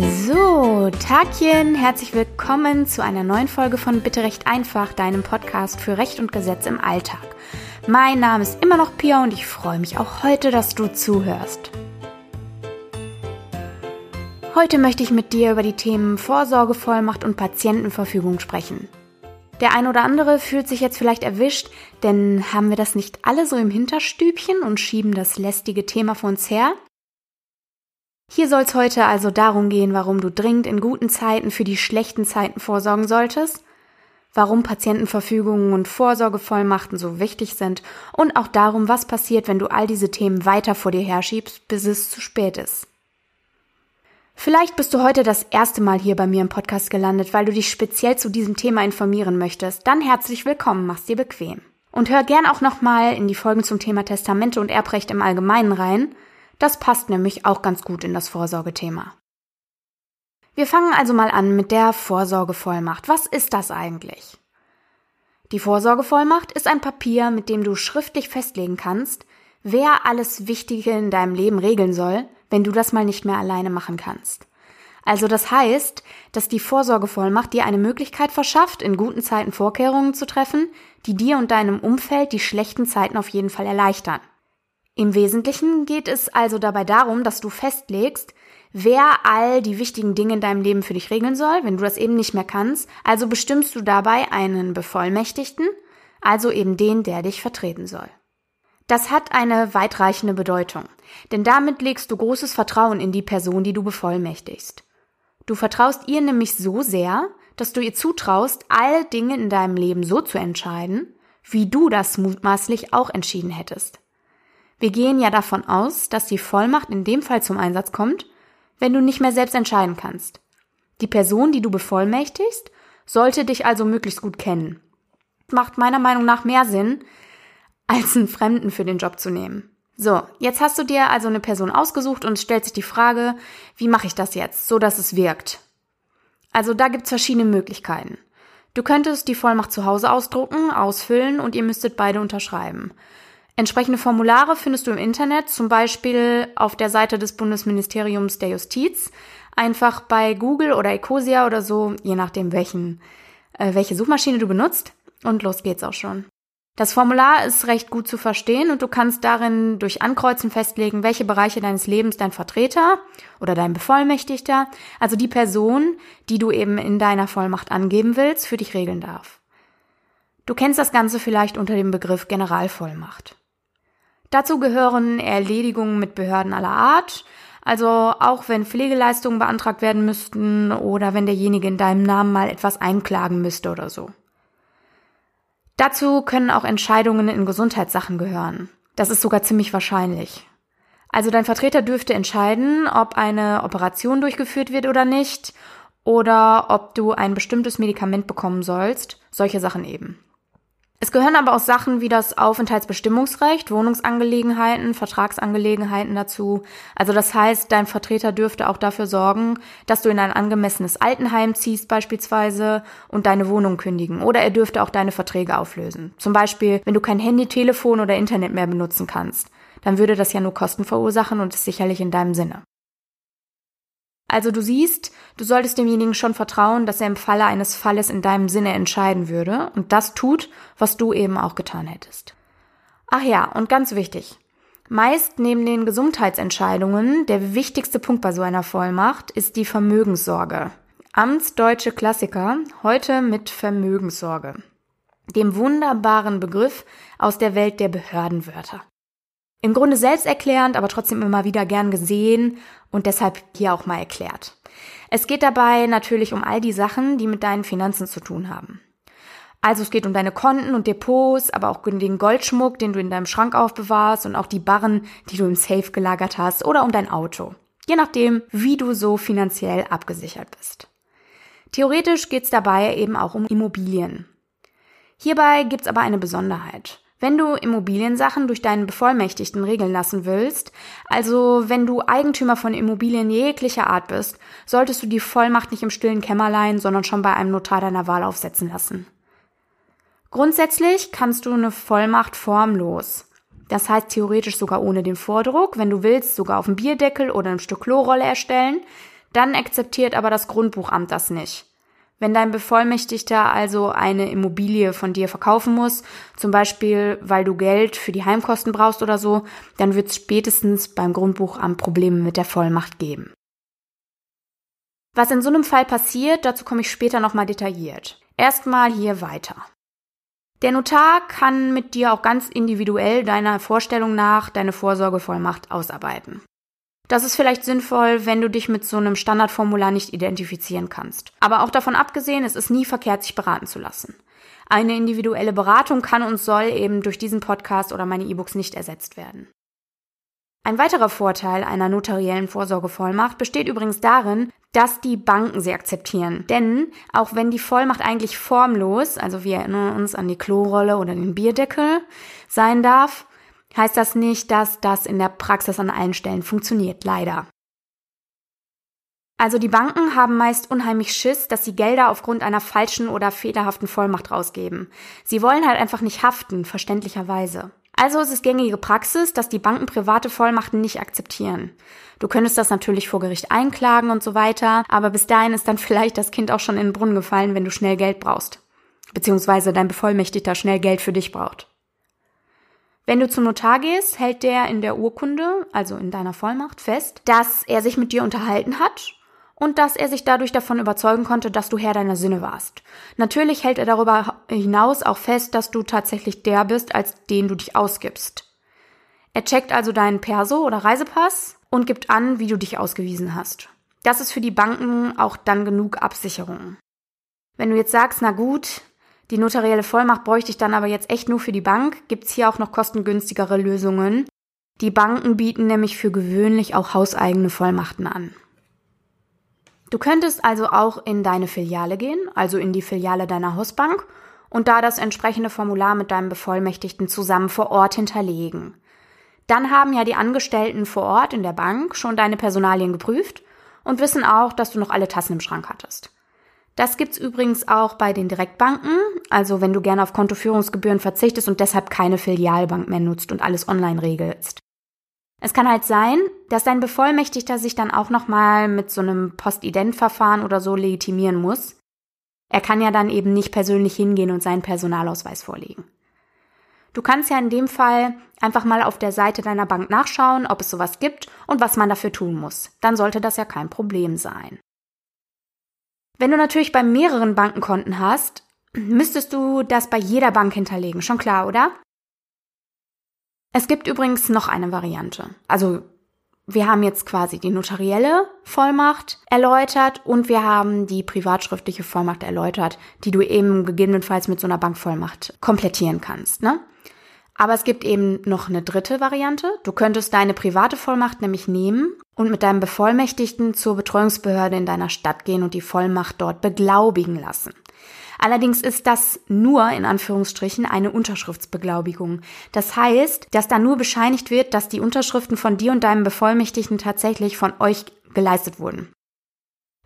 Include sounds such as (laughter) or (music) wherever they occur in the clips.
So, Tagchen, herzlich willkommen zu einer neuen Folge von Bitte Recht einfach, deinem Podcast für Recht und Gesetz im Alltag. Mein Name ist immer noch Pia und ich freue mich auch heute, dass du zuhörst. Heute möchte ich mit dir über die Themen Vorsorgevollmacht und Patientenverfügung sprechen. Der ein oder andere fühlt sich jetzt vielleicht erwischt, denn haben wir das nicht alle so im Hinterstübchen und schieben das lästige Thema vor uns her? Hier soll es heute also darum gehen, warum du dringend in guten Zeiten für die schlechten Zeiten vorsorgen solltest, warum Patientenverfügungen und Vorsorgevollmachten so wichtig sind und auch darum, was passiert, wenn du all diese Themen weiter vor dir herschiebst, bis es zu spät ist. Vielleicht bist du heute das erste Mal hier bei mir im Podcast gelandet, weil du dich speziell zu diesem Thema informieren möchtest. Dann herzlich willkommen, mach's dir bequem. Und hör gern auch nochmal in die Folgen zum Thema Testamente und Erbrecht im Allgemeinen rein, das passt nämlich auch ganz gut in das Vorsorgethema. Wir fangen also mal an mit der Vorsorgevollmacht. Was ist das eigentlich? Die Vorsorgevollmacht ist ein Papier, mit dem du schriftlich festlegen kannst, wer alles Wichtige in deinem Leben regeln soll, wenn du das mal nicht mehr alleine machen kannst. Also das heißt, dass die Vorsorgevollmacht dir eine Möglichkeit verschafft, in guten Zeiten Vorkehrungen zu treffen, die dir und deinem Umfeld die schlechten Zeiten auf jeden Fall erleichtern. Im Wesentlichen geht es also dabei darum, dass du festlegst, wer all die wichtigen Dinge in deinem Leben für dich regeln soll, wenn du das eben nicht mehr kannst. Also bestimmst du dabei einen Bevollmächtigten, also eben den, der dich vertreten soll. Das hat eine weitreichende Bedeutung, denn damit legst du großes Vertrauen in die Person, die du bevollmächtigst. Du vertraust ihr nämlich so sehr, dass du ihr zutraust, alle Dinge in deinem Leben so zu entscheiden, wie du das mutmaßlich auch entschieden hättest. Wir gehen ja davon aus, dass die Vollmacht in dem Fall zum Einsatz kommt, wenn du nicht mehr selbst entscheiden kannst. Die Person, die du bevollmächtigst, sollte dich also möglichst gut kennen. Macht meiner Meinung nach mehr Sinn, als einen Fremden für den Job zu nehmen. So, jetzt hast du dir also eine Person ausgesucht und stellt sich die Frage, wie mache ich das jetzt, so dass es wirkt? Also da gibt's verschiedene Möglichkeiten. Du könntest die Vollmacht zu Hause ausdrucken, ausfüllen und ihr müsstet beide unterschreiben. Entsprechende Formulare findest du im Internet, zum Beispiel auf der Seite des Bundesministeriums der Justiz. Einfach bei Google oder Ecosia oder so, je nachdem welchen, äh, welche Suchmaschine du benutzt. Und los geht's auch schon. Das Formular ist recht gut zu verstehen und du kannst darin durch Ankreuzen festlegen, welche Bereiche deines Lebens dein Vertreter oder dein Bevollmächtigter, also die Person, die du eben in deiner Vollmacht angeben willst, für dich regeln darf. Du kennst das Ganze vielleicht unter dem Begriff Generalvollmacht. Dazu gehören Erledigungen mit Behörden aller Art, also auch wenn Pflegeleistungen beantragt werden müssten oder wenn derjenige in deinem Namen mal etwas einklagen müsste oder so. Dazu können auch Entscheidungen in Gesundheitssachen gehören. Das ist sogar ziemlich wahrscheinlich. Also dein Vertreter dürfte entscheiden, ob eine Operation durchgeführt wird oder nicht, oder ob du ein bestimmtes Medikament bekommen sollst, solche Sachen eben. Es gehören aber auch Sachen wie das Aufenthaltsbestimmungsrecht, Wohnungsangelegenheiten, Vertragsangelegenheiten dazu. Also das heißt, dein Vertreter dürfte auch dafür sorgen, dass du in ein angemessenes Altenheim ziehst beispielsweise und deine Wohnung kündigen. Oder er dürfte auch deine Verträge auflösen. Zum Beispiel, wenn du kein Handy, Telefon oder Internet mehr benutzen kannst. Dann würde das ja nur Kosten verursachen und ist sicherlich in deinem Sinne. Also du siehst, du solltest demjenigen schon vertrauen, dass er im Falle eines Falles in deinem Sinne entscheiden würde und das tut, was du eben auch getan hättest. Ach ja, und ganz wichtig. Meist neben den Gesundheitsentscheidungen der wichtigste Punkt bei so einer Vollmacht ist die Vermögenssorge. Amtsdeutsche Klassiker, heute mit Vermögenssorge. Dem wunderbaren Begriff aus der Welt der Behördenwörter. Im Grunde selbsterklärend, aber trotzdem immer wieder gern gesehen und deshalb hier auch mal erklärt. Es geht dabei natürlich um all die Sachen, die mit deinen Finanzen zu tun haben. Also es geht um deine Konten und Depots, aber auch den Goldschmuck, den du in deinem Schrank aufbewahrst und auch die Barren, die du im Safe gelagert hast oder um dein Auto. Je nachdem, wie du so finanziell abgesichert bist. Theoretisch geht es dabei eben auch um Immobilien. Hierbei gibt's aber eine Besonderheit. Wenn du Immobiliensachen durch deinen Bevollmächtigten regeln lassen willst, also wenn du Eigentümer von Immobilien jeglicher Art bist, solltest du die Vollmacht nicht im stillen Kämmerlein, sondern schon bei einem Notar deiner Wahl aufsetzen lassen. Grundsätzlich kannst du eine Vollmacht formlos, das heißt theoretisch sogar ohne den Vordruck, wenn du willst, sogar auf dem Bierdeckel oder einem Stück Klorolle erstellen. Dann akzeptiert aber das Grundbuchamt das nicht. Wenn dein Bevollmächtigter also eine Immobilie von dir verkaufen muss, zum Beispiel weil du Geld für die Heimkosten brauchst oder so, dann wird es spätestens beim Grundbuchamt Probleme mit der Vollmacht geben. Was in so einem Fall passiert, dazu komme ich später nochmal detailliert. Erstmal hier weiter. Der Notar kann mit dir auch ganz individuell deiner Vorstellung nach deine Vorsorgevollmacht ausarbeiten. Das ist vielleicht sinnvoll, wenn du dich mit so einem Standardformular nicht identifizieren kannst. Aber auch davon abgesehen, es ist nie verkehrt, sich beraten zu lassen. Eine individuelle Beratung kann und soll eben durch diesen Podcast oder meine E-Books nicht ersetzt werden. Ein weiterer Vorteil einer notariellen Vorsorgevollmacht besteht übrigens darin, dass die Banken sie akzeptieren. Denn auch wenn die Vollmacht eigentlich formlos, also wir erinnern uns an die Klorolle oder den Bierdeckel, sein darf, heißt das nicht, dass das in der Praxis an allen Stellen funktioniert, leider. Also die Banken haben meist unheimlich Schiss, dass sie Gelder aufgrund einer falschen oder fehlerhaften Vollmacht rausgeben. Sie wollen halt einfach nicht haften, verständlicherweise. Also ist es gängige Praxis, dass die Banken private Vollmachten nicht akzeptieren. Du könntest das natürlich vor Gericht einklagen und so weiter, aber bis dahin ist dann (laughs) vielleicht das Kind auch schon in den Brunnen gefallen, wenn du schnell Geld brauchst. Beziehungsweise dein Bevollmächtigter schnell Geld für dich braucht. Wenn du zum Notar gehst, hält der in der Urkunde, also in deiner Vollmacht, fest, dass er sich mit dir unterhalten hat und dass er sich dadurch davon überzeugen konnte, dass du Herr deiner Sinne warst. Natürlich hält er darüber hinaus auch fest, dass du tatsächlich der bist, als den du dich ausgibst. Er checkt also deinen Perso oder Reisepass und gibt an, wie du dich ausgewiesen hast. Das ist für die Banken auch dann genug Absicherung. Wenn du jetzt sagst, na gut, die notarielle Vollmacht bräuchte ich dann aber jetzt echt nur für die Bank, gibt's hier auch noch kostengünstigere Lösungen. Die Banken bieten nämlich für gewöhnlich auch hauseigene Vollmachten an. Du könntest also auch in deine Filiale gehen, also in die Filiale deiner Hausbank, und da das entsprechende Formular mit deinem Bevollmächtigten zusammen vor Ort hinterlegen. Dann haben ja die Angestellten vor Ort in der Bank schon deine Personalien geprüft und wissen auch, dass du noch alle Tassen im Schrank hattest. Das gibt's übrigens auch bei den Direktbanken, also wenn du gerne auf Kontoführungsgebühren verzichtest und deshalb keine Filialbank mehr nutzt und alles online regelst. Es kann halt sein, dass dein Bevollmächtigter sich dann auch nochmal mit so einem Postident-Verfahren oder so legitimieren muss. Er kann ja dann eben nicht persönlich hingehen und seinen Personalausweis vorlegen. Du kannst ja in dem Fall einfach mal auf der Seite deiner Bank nachschauen, ob es sowas gibt und was man dafür tun muss. Dann sollte das ja kein Problem sein. Wenn du natürlich bei mehreren Bankenkonten hast, müsstest du das bei jeder Bank hinterlegen. Schon klar, oder? Es gibt übrigens noch eine Variante. Also wir haben jetzt quasi die notarielle Vollmacht erläutert und wir haben die privatschriftliche Vollmacht erläutert, die du eben gegebenenfalls mit so einer Bankvollmacht komplettieren kannst. Ne? Aber es gibt eben noch eine dritte Variante. Du könntest deine private Vollmacht nämlich nehmen und mit deinem Bevollmächtigten zur Betreuungsbehörde in deiner Stadt gehen und die Vollmacht dort beglaubigen lassen. Allerdings ist das nur in Anführungsstrichen eine Unterschriftsbeglaubigung. Das heißt, dass da nur bescheinigt wird, dass die Unterschriften von dir und deinem Bevollmächtigten tatsächlich von euch geleistet wurden.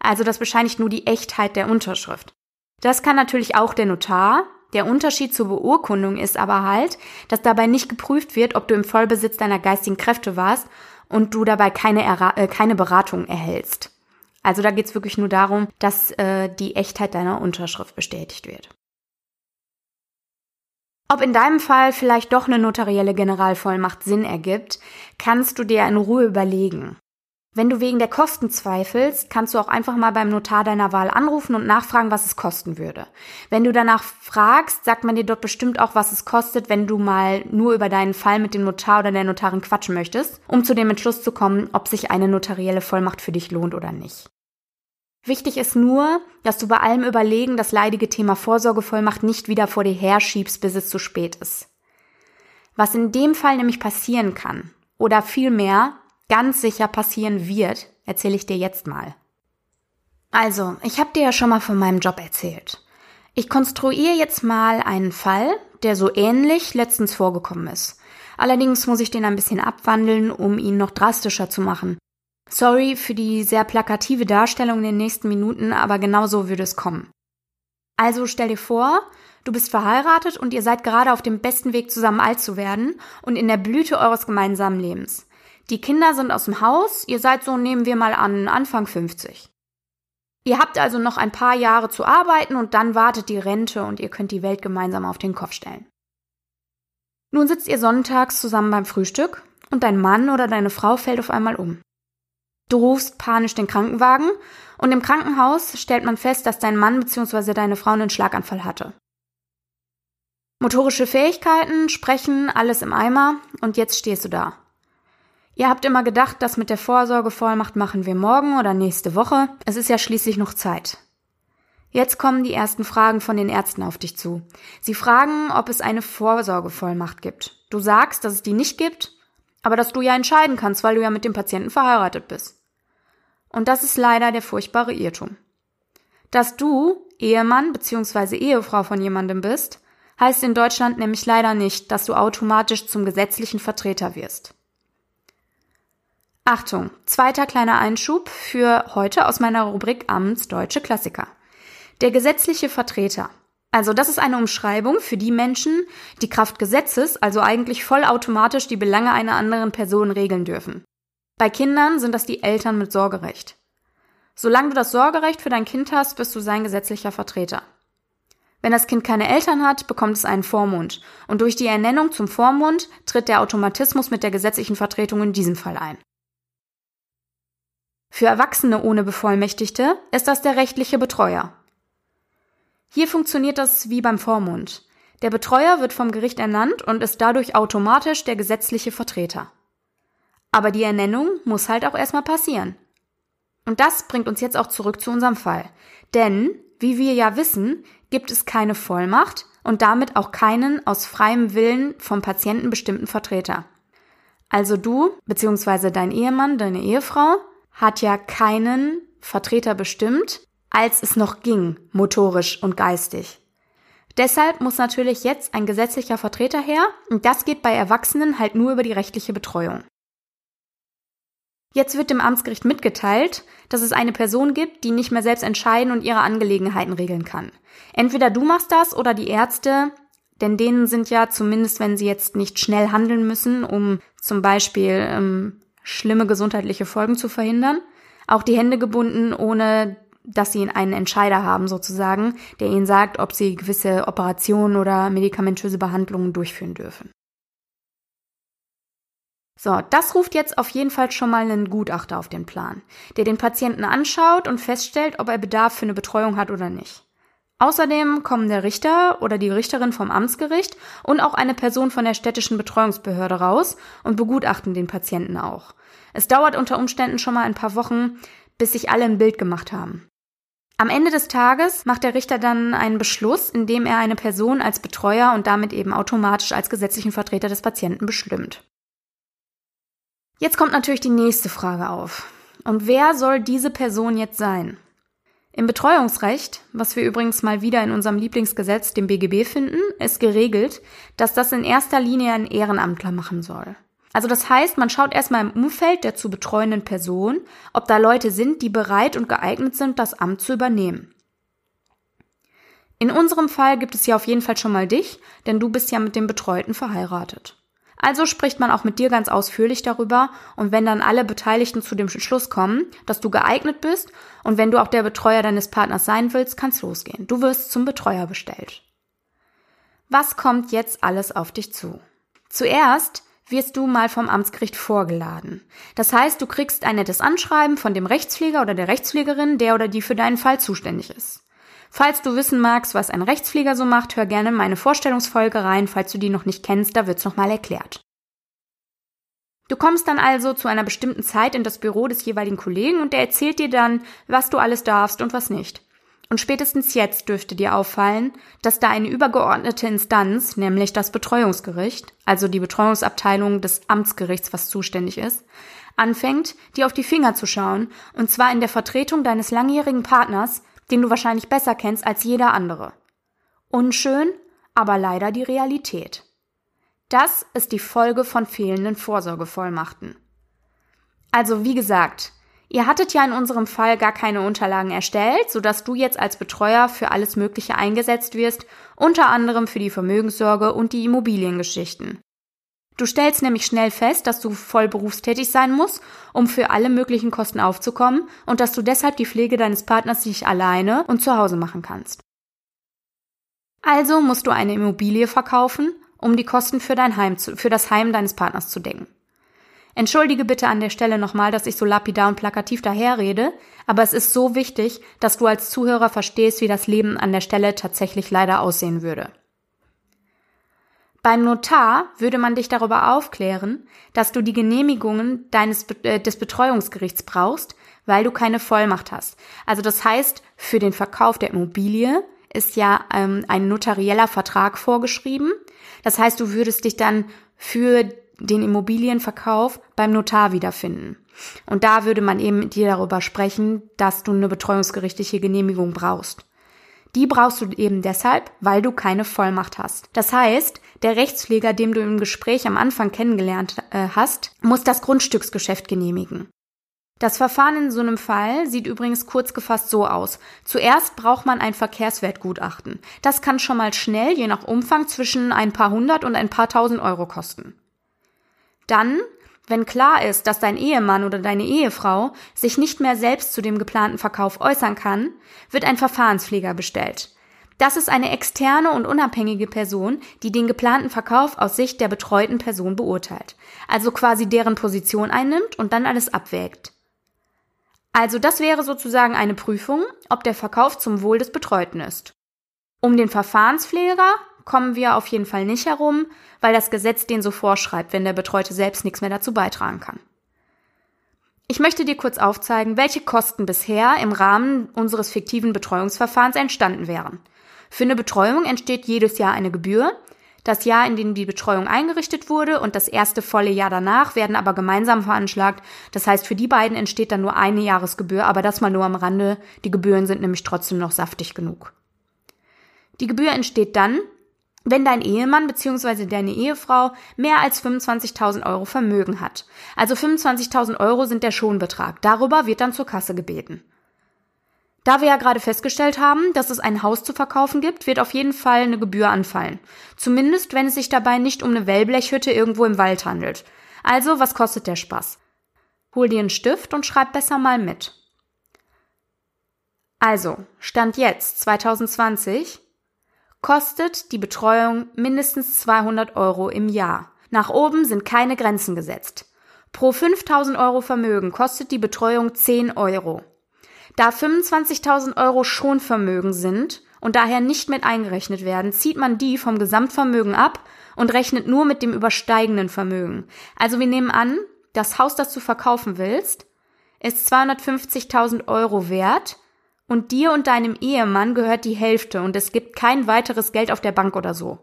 Also das bescheinigt nur die Echtheit der Unterschrift. Das kann natürlich auch der Notar, der Unterschied zur Beurkundung ist aber halt, dass dabei nicht geprüft wird, ob du im Vollbesitz deiner geistigen Kräfte warst und du dabei keine, äh, keine Beratung erhältst. Also da geht's wirklich nur darum, dass äh, die Echtheit deiner Unterschrift bestätigt wird. Ob in deinem Fall vielleicht doch eine notarielle Generalvollmacht Sinn ergibt, kannst du dir in Ruhe überlegen. Wenn du wegen der Kosten zweifelst, kannst du auch einfach mal beim Notar deiner Wahl anrufen und nachfragen, was es kosten würde. Wenn du danach fragst, sagt man dir dort bestimmt auch, was es kostet, wenn du mal nur über deinen Fall mit dem Notar oder der Notarin quatschen möchtest, um zu dem Entschluss zu kommen, ob sich eine notarielle Vollmacht für dich lohnt oder nicht. Wichtig ist nur, dass du bei allem Überlegen das leidige Thema Vorsorgevollmacht nicht wieder vor dir herschiebst, bis es zu spät ist. Was in dem Fall nämlich passieren kann, oder vielmehr, ganz sicher passieren wird, erzähle ich dir jetzt mal. Also, ich habe dir ja schon mal von meinem Job erzählt. Ich konstruiere jetzt mal einen Fall, der so ähnlich letztens vorgekommen ist. Allerdings muss ich den ein bisschen abwandeln, um ihn noch drastischer zu machen. Sorry für die sehr plakative Darstellung in den nächsten Minuten, aber genau so würde es kommen. Also stell dir vor, du bist verheiratet und ihr seid gerade auf dem besten Weg zusammen alt zu werden und in der Blüte eures gemeinsamen Lebens. Die Kinder sind aus dem Haus, ihr seid so, nehmen wir mal an, Anfang 50. Ihr habt also noch ein paar Jahre zu arbeiten und dann wartet die Rente und ihr könnt die Welt gemeinsam auf den Kopf stellen. Nun sitzt ihr sonntags zusammen beim Frühstück und dein Mann oder deine Frau fällt auf einmal um. Du rufst panisch den Krankenwagen und im Krankenhaus stellt man fest, dass dein Mann bzw. deine Frau einen Schlaganfall hatte. Motorische Fähigkeiten, Sprechen, alles im Eimer und jetzt stehst du da. Ihr habt immer gedacht, das mit der Vorsorgevollmacht machen wir morgen oder nächste Woche. Es ist ja schließlich noch Zeit. Jetzt kommen die ersten Fragen von den Ärzten auf dich zu. Sie fragen, ob es eine Vorsorgevollmacht gibt. Du sagst, dass es die nicht gibt, aber dass du ja entscheiden kannst, weil du ja mit dem Patienten verheiratet bist. Und das ist leider der furchtbare Irrtum. Dass du Ehemann bzw. Ehefrau von jemandem bist, heißt in Deutschland nämlich leider nicht, dass du automatisch zum gesetzlichen Vertreter wirst. Achtung, zweiter kleiner Einschub für heute aus meiner Rubrik Amtsdeutsche Klassiker. Der gesetzliche Vertreter. Also das ist eine Umschreibung für die Menschen, die Kraft Gesetzes, also eigentlich vollautomatisch die Belange einer anderen Person regeln dürfen. Bei Kindern sind das die Eltern mit Sorgerecht. Solange du das Sorgerecht für dein Kind hast, bist du sein gesetzlicher Vertreter. Wenn das Kind keine Eltern hat, bekommt es einen Vormund. Und durch die Ernennung zum Vormund tritt der Automatismus mit der gesetzlichen Vertretung in diesem Fall ein. Für Erwachsene ohne Bevollmächtigte ist das der rechtliche Betreuer. Hier funktioniert das wie beim Vormund. Der Betreuer wird vom Gericht ernannt und ist dadurch automatisch der gesetzliche Vertreter. Aber die Ernennung muss halt auch erstmal passieren. Und das bringt uns jetzt auch zurück zu unserem Fall. Denn, wie wir ja wissen, gibt es keine Vollmacht und damit auch keinen aus freiem Willen vom Patienten bestimmten Vertreter. Also du, beziehungsweise dein Ehemann, deine Ehefrau, hat ja keinen Vertreter bestimmt, als es noch ging, motorisch und geistig. Deshalb muss natürlich jetzt ein gesetzlicher Vertreter her und das geht bei Erwachsenen halt nur über die rechtliche Betreuung. Jetzt wird dem Amtsgericht mitgeteilt, dass es eine Person gibt, die nicht mehr selbst entscheiden und ihre Angelegenheiten regeln kann. Entweder du machst das oder die Ärzte, denn denen sind ja, zumindest wenn sie jetzt nicht schnell handeln müssen, um zum Beispiel ähm, schlimme gesundheitliche Folgen zu verhindern, auch die Hände gebunden, ohne dass sie einen Entscheider haben sozusagen, der ihnen sagt, ob sie gewisse Operationen oder medikamentöse Behandlungen durchführen dürfen. So, das ruft jetzt auf jeden Fall schon mal einen Gutachter auf den Plan, der den Patienten anschaut und feststellt, ob er Bedarf für eine Betreuung hat oder nicht. Außerdem kommen der Richter oder die Richterin vom Amtsgericht und auch eine Person von der städtischen Betreuungsbehörde raus und begutachten den Patienten auch. Es dauert unter Umständen schon mal ein paar Wochen, bis sich alle ein Bild gemacht haben. Am Ende des Tages macht der Richter dann einen Beschluss, in dem er eine Person als Betreuer und damit eben automatisch als gesetzlichen Vertreter des Patienten bestimmt. Jetzt kommt natürlich die nächste Frage auf. Und wer soll diese Person jetzt sein? Im Betreuungsrecht, was wir übrigens mal wieder in unserem Lieblingsgesetz, dem BGB, finden, ist geregelt, dass das in erster Linie ein Ehrenamtler machen soll. Also das heißt, man schaut erstmal im Umfeld der zu betreuenden Person, ob da Leute sind, die bereit und geeignet sind, das Amt zu übernehmen. In unserem Fall gibt es ja auf jeden Fall schon mal dich, denn du bist ja mit dem Betreuten verheiratet. Also spricht man auch mit dir ganz ausführlich darüber und wenn dann alle Beteiligten zu dem Schluss kommen, dass du geeignet bist und wenn du auch der Betreuer deines Partners sein willst, kann's losgehen. Du wirst zum Betreuer bestellt. Was kommt jetzt alles auf dich zu? Zuerst wirst du mal vom Amtsgericht vorgeladen. Das heißt, du kriegst ein nettes Anschreiben von dem Rechtspfleger oder der Rechtspflegerin, der oder die für deinen Fall zuständig ist. Falls du wissen magst, was ein Rechtspfleger so macht, hör gerne meine Vorstellungsfolge rein, falls du die noch nicht kennst, da wird's nochmal erklärt. Du kommst dann also zu einer bestimmten Zeit in das Büro des jeweiligen Kollegen und der erzählt dir dann, was du alles darfst und was nicht. Und spätestens jetzt dürfte dir auffallen, dass da eine übergeordnete Instanz, nämlich das Betreuungsgericht, also die Betreuungsabteilung des Amtsgerichts, was zuständig ist, anfängt, dir auf die Finger zu schauen, und zwar in der Vertretung deines langjährigen Partners, den du wahrscheinlich besser kennst als jeder andere. Unschön, aber leider die Realität. Das ist die Folge von fehlenden Vorsorgevollmachten. Also wie gesagt, ihr hattet ja in unserem Fall gar keine Unterlagen erstellt, sodass du jetzt als Betreuer für alles Mögliche eingesetzt wirst, unter anderem für die Vermögenssorge und die Immobiliengeschichten. Du stellst nämlich schnell fest, dass du voll berufstätig sein musst, um für alle möglichen Kosten aufzukommen und dass du deshalb die Pflege deines Partners nicht alleine und zu Hause machen kannst. Also musst du eine Immobilie verkaufen, um die Kosten für dein Heim zu, für das Heim deines Partners zu decken. Entschuldige bitte an der Stelle nochmal, dass ich so lapidar und plakativ daherrede, aber es ist so wichtig, dass du als Zuhörer verstehst, wie das Leben an der Stelle tatsächlich leider aussehen würde. Beim Notar würde man dich darüber aufklären, dass du die Genehmigungen deines, äh, des Betreuungsgerichts brauchst, weil du keine Vollmacht hast. Also das heißt, für den Verkauf der Immobilie ist ja ähm, ein notarieller Vertrag vorgeschrieben. Das heißt, du würdest dich dann für den Immobilienverkauf beim Notar wiederfinden. Und da würde man eben mit dir darüber sprechen, dass du eine betreuungsgerichtliche Genehmigung brauchst. Die brauchst du eben deshalb, weil du keine Vollmacht hast. Das heißt, der Rechtspfleger, dem du im Gespräch am Anfang kennengelernt äh, hast, muss das Grundstücksgeschäft genehmigen. Das Verfahren in so einem Fall sieht übrigens kurz gefasst so aus. Zuerst braucht man ein Verkehrswertgutachten. Das kann schon mal schnell, je nach Umfang, zwischen ein paar hundert und ein paar tausend Euro kosten. Dann wenn klar ist, dass dein Ehemann oder deine Ehefrau sich nicht mehr selbst zu dem geplanten Verkauf äußern kann, wird ein Verfahrenspfleger bestellt. Das ist eine externe und unabhängige Person, die den geplanten Verkauf aus Sicht der betreuten Person beurteilt, also quasi deren Position einnimmt und dann alles abwägt. Also das wäre sozusagen eine Prüfung, ob der Verkauf zum Wohl des Betreuten ist. Um den Verfahrenspfleger kommen wir auf jeden Fall nicht herum, weil das Gesetz den so vorschreibt, wenn der Betreute selbst nichts mehr dazu beitragen kann. Ich möchte dir kurz aufzeigen, welche Kosten bisher im Rahmen unseres fiktiven Betreuungsverfahrens entstanden wären. Für eine Betreuung entsteht jedes Jahr eine Gebühr. Das Jahr, in dem die Betreuung eingerichtet wurde und das erste volle Jahr danach werden aber gemeinsam veranschlagt. Das heißt, für die beiden entsteht dann nur eine Jahresgebühr, aber das mal nur am Rande. Die Gebühren sind nämlich trotzdem noch saftig genug. Die Gebühr entsteht dann, wenn dein Ehemann bzw. deine Ehefrau mehr als 25.000 Euro Vermögen hat. Also 25.000 Euro sind der Schonbetrag. Darüber wird dann zur Kasse gebeten. Da wir ja gerade festgestellt haben, dass es ein Haus zu verkaufen gibt, wird auf jeden Fall eine Gebühr anfallen. Zumindest, wenn es sich dabei nicht um eine Wellblechhütte irgendwo im Wald handelt. Also, was kostet der Spaß? Hol dir einen Stift und schreib besser mal mit. Also, Stand jetzt, 2020, kostet die Betreuung mindestens 200 Euro im Jahr. Nach oben sind keine Grenzen gesetzt. Pro 5000 Euro Vermögen kostet die Betreuung 10 Euro. Da 25.000 Euro Schonvermögen sind und daher nicht mit eingerechnet werden, zieht man die vom Gesamtvermögen ab und rechnet nur mit dem übersteigenden Vermögen. Also wir nehmen an, das Haus, das du verkaufen willst, ist 250.000 Euro wert und dir und deinem Ehemann gehört die Hälfte und es gibt kein weiteres Geld auf der Bank oder so.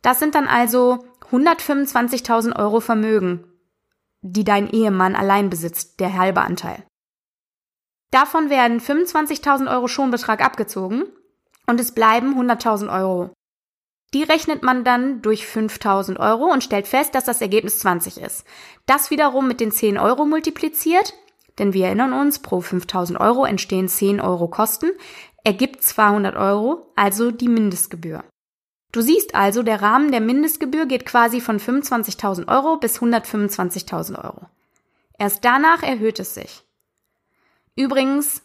Das sind dann also 125.000 Euro Vermögen, die dein Ehemann allein besitzt, der halbe Anteil. Davon werden 25.000 Euro Schonbetrag abgezogen und es bleiben 100.000 Euro. Die rechnet man dann durch 5.000 Euro und stellt fest, dass das Ergebnis 20 ist. Das wiederum mit den 10 Euro multipliziert denn wir erinnern uns, pro 5000 Euro entstehen 10 Euro Kosten, ergibt 200 Euro, also die Mindestgebühr. Du siehst also, der Rahmen der Mindestgebühr geht quasi von 25.000 Euro bis 125.000 Euro. Erst danach erhöht es sich. Übrigens,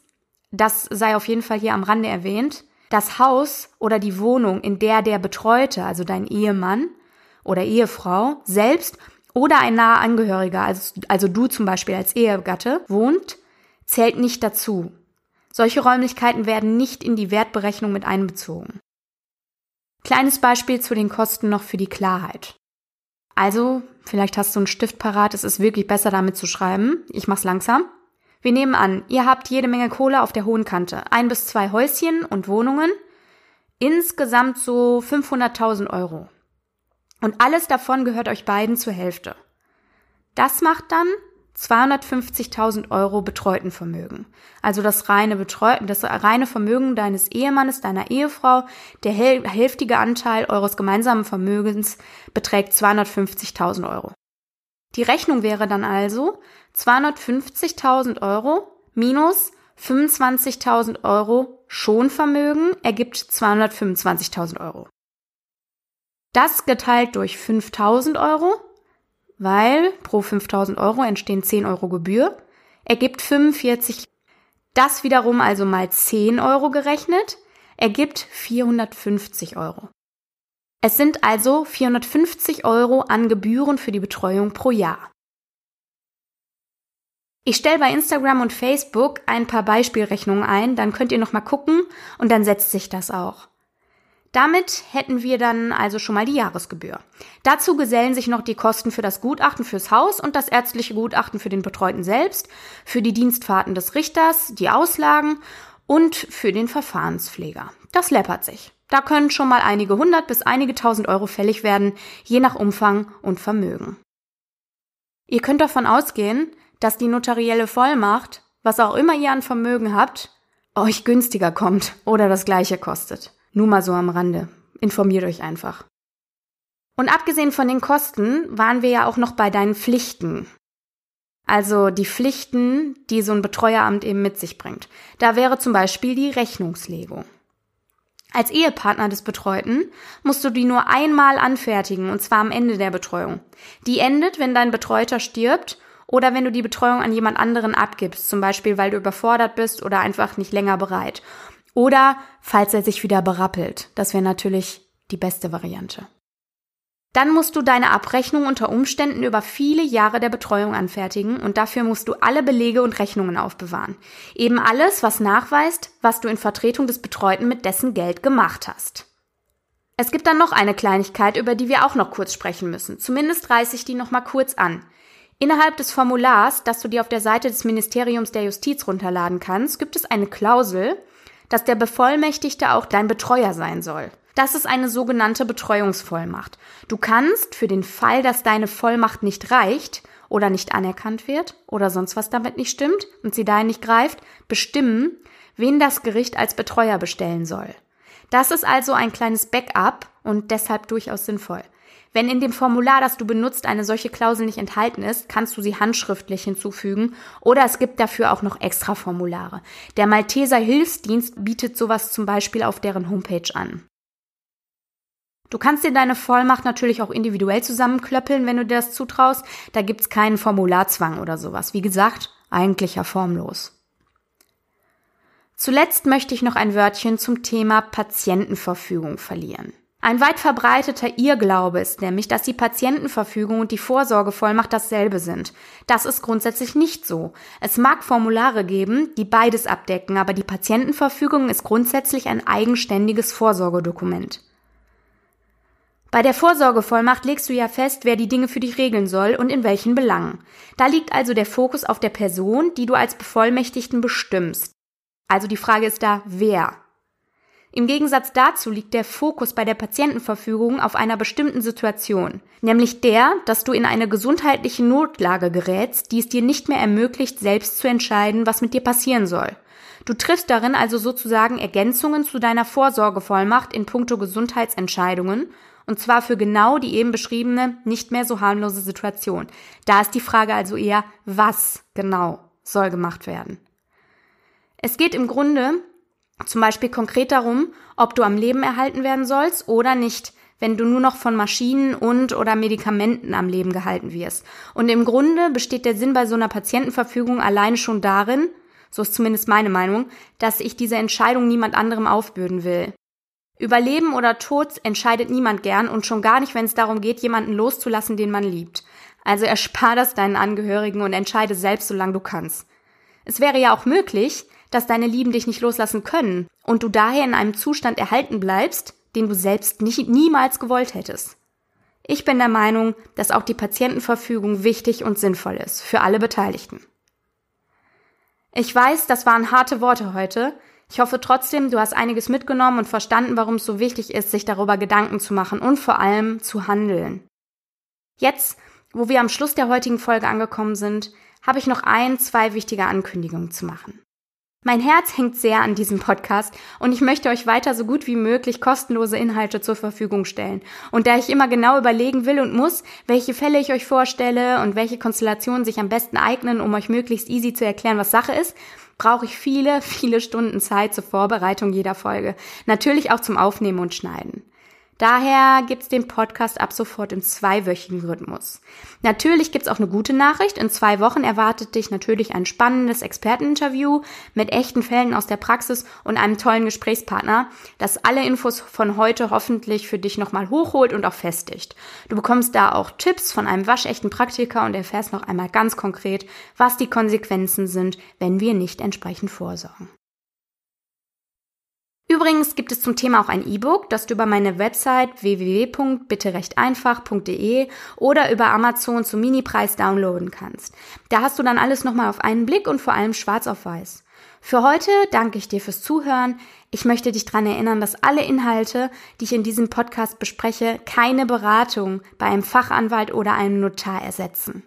das sei auf jeden Fall hier am Rande erwähnt, das Haus oder die Wohnung, in der der Betreute, also dein Ehemann oder Ehefrau, selbst oder ein naher Angehöriger, also, also du zum Beispiel als Ehegatte, wohnt, zählt nicht dazu. Solche Räumlichkeiten werden nicht in die Wertberechnung mit einbezogen. Kleines Beispiel zu den Kosten noch für die Klarheit. Also, vielleicht hast du einen Stift parat, es ist wirklich besser damit zu schreiben. Ich mach's langsam. Wir nehmen an, ihr habt jede Menge Kohle auf der hohen Kante. Ein bis zwei Häuschen und Wohnungen. Insgesamt so 500.000 Euro. Und alles davon gehört euch beiden zur Hälfte. Das macht dann 250.000 Euro Betreutenvermögen. Also das reine Betreuten, das reine Vermögen deines Ehemannes, deiner Ehefrau, der hälftige Anteil eures gemeinsamen Vermögens beträgt 250.000 Euro. Die Rechnung wäre dann also 250.000 Euro minus 25.000 Euro Schonvermögen ergibt 225.000 Euro. Das geteilt durch 5000 Euro, weil pro 5000 Euro entstehen 10 Euro Gebühr, ergibt 45. Das wiederum also mal 10 Euro gerechnet, ergibt 450 Euro. Es sind also 450 Euro an Gebühren für die Betreuung pro Jahr. Ich stelle bei Instagram und Facebook ein paar Beispielrechnungen ein, dann könnt ihr noch mal gucken und dann setzt sich das auch. Damit hätten wir dann also schon mal die Jahresgebühr. Dazu gesellen sich noch die Kosten für das Gutachten fürs Haus und das ärztliche Gutachten für den Betreuten selbst, für die Dienstfahrten des Richters, die Auslagen und für den Verfahrenspfleger. Das läppert sich. Da können schon mal einige hundert bis einige tausend Euro fällig werden, je nach Umfang und Vermögen. Ihr könnt davon ausgehen, dass die notarielle Vollmacht, was auch immer ihr an Vermögen habt, euch günstiger kommt oder das gleiche kostet. Nur mal so am Rande. Informiert euch einfach. Und abgesehen von den Kosten waren wir ja auch noch bei deinen Pflichten. Also die Pflichten, die so ein Betreueramt eben mit sich bringt. Da wäre zum Beispiel die Rechnungslegung. Als Ehepartner des Betreuten musst du die nur einmal anfertigen, und zwar am Ende der Betreuung. Die endet, wenn dein Betreuter stirbt oder wenn du die Betreuung an jemand anderen abgibst, zum Beispiel weil du überfordert bist oder einfach nicht länger bereit. Oder falls er sich wieder berappelt. Das wäre natürlich die beste Variante. Dann musst du deine Abrechnung unter Umständen über viele Jahre der Betreuung anfertigen und dafür musst du alle Belege und Rechnungen aufbewahren. Eben alles, was nachweist, was du in Vertretung des Betreuten mit dessen Geld gemacht hast. Es gibt dann noch eine Kleinigkeit, über die wir auch noch kurz sprechen müssen. Zumindest reiße ich die noch mal kurz an. Innerhalb des Formulars, das du dir auf der Seite des Ministeriums der Justiz runterladen kannst, gibt es eine Klausel, dass der Bevollmächtigte auch dein Betreuer sein soll. Das ist eine sogenannte Betreuungsvollmacht. Du kannst für den Fall, dass deine Vollmacht nicht reicht oder nicht anerkannt wird oder sonst was damit nicht stimmt und sie dahin nicht greift, bestimmen, wen das Gericht als Betreuer bestellen soll. Das ist also ein kleines Backup und deshalb durchaus sinnvoll. Wenn in dem Formular, das du benutzt, eine solche Klausel nicht enthalten ist, kannst du sie handschriftlich hinzufügen oder es gibt dafür auch noch extra Formulare. Der Malteser Hilfsdienst bietet sowas zum Beispiel auf deren Homepage an. Du kannst dir deine Vollmacht natürlich auch individuell zusammenklöppeln, wenn du dir das zutraust. Da gibt's keinen Formularzwang oder sowas. Wie gesagt, eigentlich ja formlos. Zuletzt möchte ich noch ein Wörtchen zum Thema Patientenverfügung verlieren. Ein weit verbreiteter Irrglaube ist nämlich, dass die Patientenverfügung und die Vorsorgevollmacht dasselbe sind. Das ist grundsätzlich nicht so. Es mag Formulare geben, die beides abdecken, aber die Patientenverfügung ist grundsätzlich ein eigenständiges Vorsorgedokument. Bei der Vorsorgevollmacht legst du ja fest, wer die Dinge für dich regeln soll und in welchen Belangen. Da liegt also der Fokus auf der Person, die du als Bevollmächtigten bestimmst. Also die Frage ist da, wer? Im Gegensatz dazu liegt der Fokus bei der Patientenverfügung auf einer bestimmten Situation, nämlich der, dass du in eine gesundheitliche Notlage gerätst, die es dir nicht mehr ermöglicht, selbst zu entscheiden, was mit dir passieren soll. Du triffst darin also sozusagen Ergänzungen zu deiner Vorsorgevollmacht in puncto Gesundheitsentscheidungen, und zwar für genau die eben beschriebene, nicht mehr so harmlose Situation. Da ist die Frage also eher, was genau soll gemacht werden. Es geht im Grunde zum Beispiel konkret darum, ob du am Leben erhalten werden sollst oder nicht, wenn du nur noch von Maschinen und oder Medikamenten am Leben gehalten wirst. Und im Grunde besteht der Sinn bei so einer Patientenverfügung alleine schon darin, so ist zumindest meine Meinung, dass ich diese Entscheidung niemand anderem aufbürden will. Über Leben oder Tod entscheidet niemand gern und schon gar nicht, wenn es darum geht, jemanden loszulassen, den man liebt. Also erspar das deinen Angehörigen und entscheide selbst, solange du kannst. Es wäre ja auch möglich, dass deine Lieben dich nicht loslassen können und du daher in einem Zustand erhalten bleibst, den du selbst nicht, niemals gewollt hättest. Ich bin der Meinung, dass auch die Patientenverfügung wichtig und sinnvoll ist für alle Beteiligten. Ich weiß, das waren harte Worte heute. Ich hoffe trotzdem, du hast einiges mitgenommen und verstanden, warum es so wichtig ist, sich darüber Gedanken zu machen und vor allem zu handeln. Jetzt, wo wir am Schluss der heutigen Folge angekommen sind, habe ich noch ein, zwei wichtige Ankündigungen zu machen. Mein Herz hängt sehr an diesem Podcast und ich möchte euch weiter so gut wie möglich kostenlose Inhalte zur Verfügung stellen. Und da ich immer genau überlegen will und muss, welche Fälle ich euch vorstelle und welche Konstellationen sich am besten eignen, um euch möglichst easy zu erklären, was Sache ist, brauche ich viele, (laughs) viele Stunden Zeit zur Vorbereitung jeder Folge. Natürlich auch zum Aufnehmen und Schneiden. Daher gibt's den Podcast ab sofort im zweiwöchigen Rhythmus. Natürlich gibt's auch eine gute Nachricht. In zwei Wochen erwartet dich natürlich ein spannendes Experteninterview mit echten Fällen aus der Praxis und einem tollen Gesprächspartner, das alle Infos von heute hoffentlich für dich nochmal hochholt und auch festigt. Du bekommst da auch Tipps von einem waschechten Praktiker und erfährst noch einmal ganz konkret, was die Konsequenzen sind, wenn wir nicht entsprechend vorsorgen. Übrigens gibt es zum Thema auch ein E-Book, das du über meine Website www.bitterechteinfach.de oder über Amazon zum Minipreis downloaden kannst. Da hast du dann alles nochmal auf einen Blick und vor allem schwarz auf weiß. Für heute danke ich dir fürs Zuhören. Ich möchte dich daran erinnern, dass alle Inhalte, die ich in diesem Podcast bespreche, keine Beratung bei einem Fachanwalt oder einem Notar ersetzen.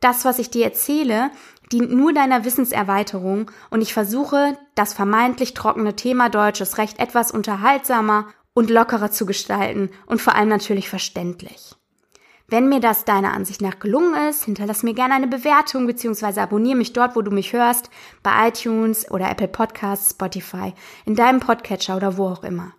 Das, was ich dir erzähle, dient nur deiner Wissenserweiterung und ich versuche, das vermeintlich trockene Thema deutsches Recht etwas unterhaltsamer und lockerer zu gestalten und vor allem natürlich verständlich. Wenn mir das deiner Ansicht nach gelungen ist, hinterlass mir gerne eine Bewertung bzw. abonniere mich dort, wo du mich hörst, bei iTunes oder Apple Podcasts, Spotify, in deinem Podcatcher oder wo auch immer.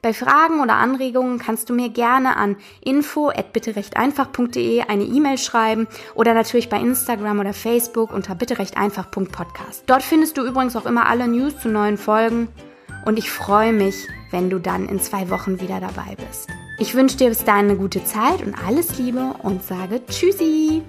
Bei Fragen oder Anregungen kannst du mir gerne an info@bitterechteinfach.de eine E-Mail schreiben oder natürlich bei Instagram oder Facebook unter bitterechteinfach.podcast. Dort findest du übrigens auch immer alle News zu neuen Folgen und ich freue mich, wenn du dann in zwei Wochen wieder dabei bist. Ich wünsche dir bis dahin eine gute Zeit und alles Liebe und sage Tschüssi!